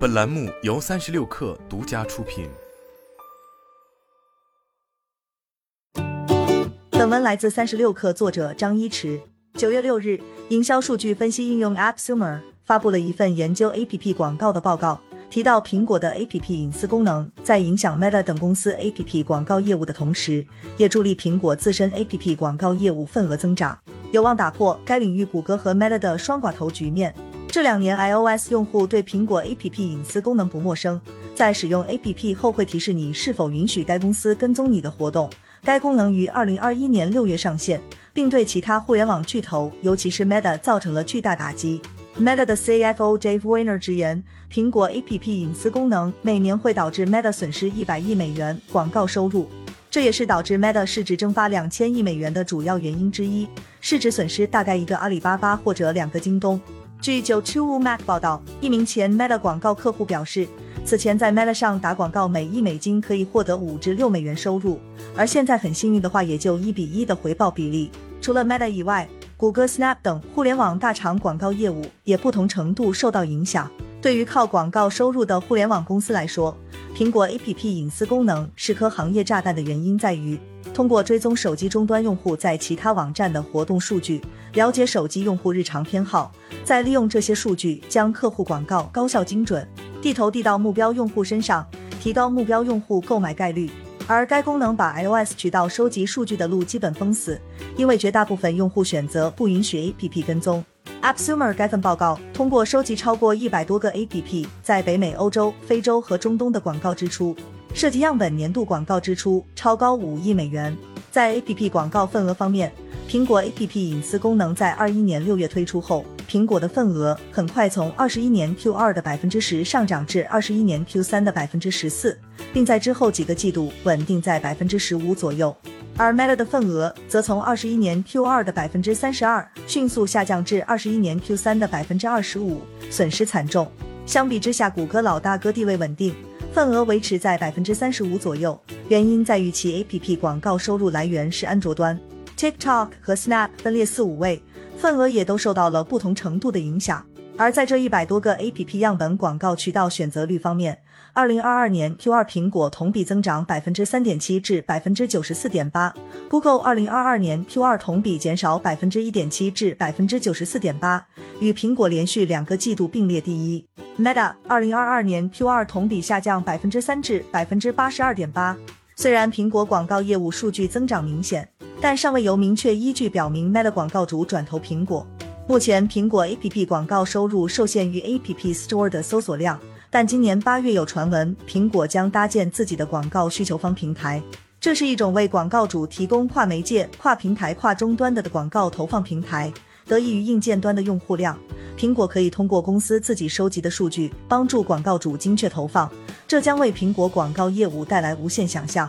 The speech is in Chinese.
本栏目由三十六氪独家出品。本文来自三十六氪，作者张一驰。九月六日，营销数据分析应用 AppSumer 发布了一份研究 APP 广告的报告，提到苹果的 APP 隐私功能在影响 Meta 等公司 APP 广告业务的同时，也助力苹果自身 APP 广告业务份额增长，有望打破该领域谷歌和 Meta 的双寡头局面。这两年，iOS 用户对苹果 APP 隐私功能不陌生，在使用 APP 后会提示你是否允许该公司跟踪你的活动。该功能于二零二一年六月上线，并对其他互联网巨头，尤其是 Meta 造成了巨大打击。Meta 的 CFO Dave Winer 直言，苹果 APP 隐私功能每年会导致 Meta 损失一百亿美元广告收入，这也是导致 Meta 市值蒸发两千亿美元的主要原因之一。市值损失大概一个阿里巴巴或者两个京东。据九七五 Mac 报道，一名前 Meta 广告客户表示，此前在 Meta 上打广告，每一美金可以获得五至六美元收入，而现在很幸运的话，也就一比一的回报比例。除了 Meta 以外，谷歌、Snap 等互联网大厂广告业务也不同程度受到影响。对于靠广告收入的互联网公司来说，苹果 APP 隐私功能是颗行业炸弹的原因在于，通过追踪手机终端用户在其他网站的活动数据，了解手机用户日常偏好，再利用这些数据将客户广告高效精准地投递到目标用户身上，提高目标用户购买概率。而该功能把 iOS 渠道收集数据的路基本封死，因为绝大部分用户选择不允许 APP 跟踪。AppSumer 该份报告通过收集超过一百多个 APP 在北美、欧洲、非洲和中东的广告支出，涉及样本年度广告支出超高五亿美元。在 APP 广告份额方面，苹果 APP 隐私功能在二一年六月推出后，苹果的份额很快从二十一年 Q 二的百分之十上涨至二十一年 Q 三的百分之十四。并在之后几个季度稳定在百分之十五左右，而 Meta 的份额则从二十一年 Q 二的百分之三十二迅速下降至二十一年 Q 三的百分之二十五，损失惨重。相比之下，谷歌老大哥地位稳定，份额维持在百分之三十五左右，原因在于其 APP 广告收入来源是安卓端，TikTok 和 Snap 分列四五位，份额也都受到了不同程度的影响。而在这一百多个 APP 样本广告渠道选择率方面，二零二二年 Q 二苹果同比增长百分之三点七至百分之九十四点八，Google 二零二二年 Q 二同比减少百分之一点七至百分之九十四点八，与苹果连续两个季度并列第一。Meta 二零二二年 Q 二同比下降百分之三至百分之八十二点八。虽然苹果广告业务数据增长明显，但尚未有明确依据表明 Meta 广告主转投苹果。目前，苹果 APP 广告收入受限于 App Store 的搜索量，但今年八月有传闻，苹果将搭建自己的广告需求方平台。这是一种为广告主提供跨媒介、跨平台、跨终端的广告投放平台。得益于硬件端的用户量，苹果可以通过公司自己收集的数据，帮助广告主精确投放，这将为苹果广告业务带来无限想象。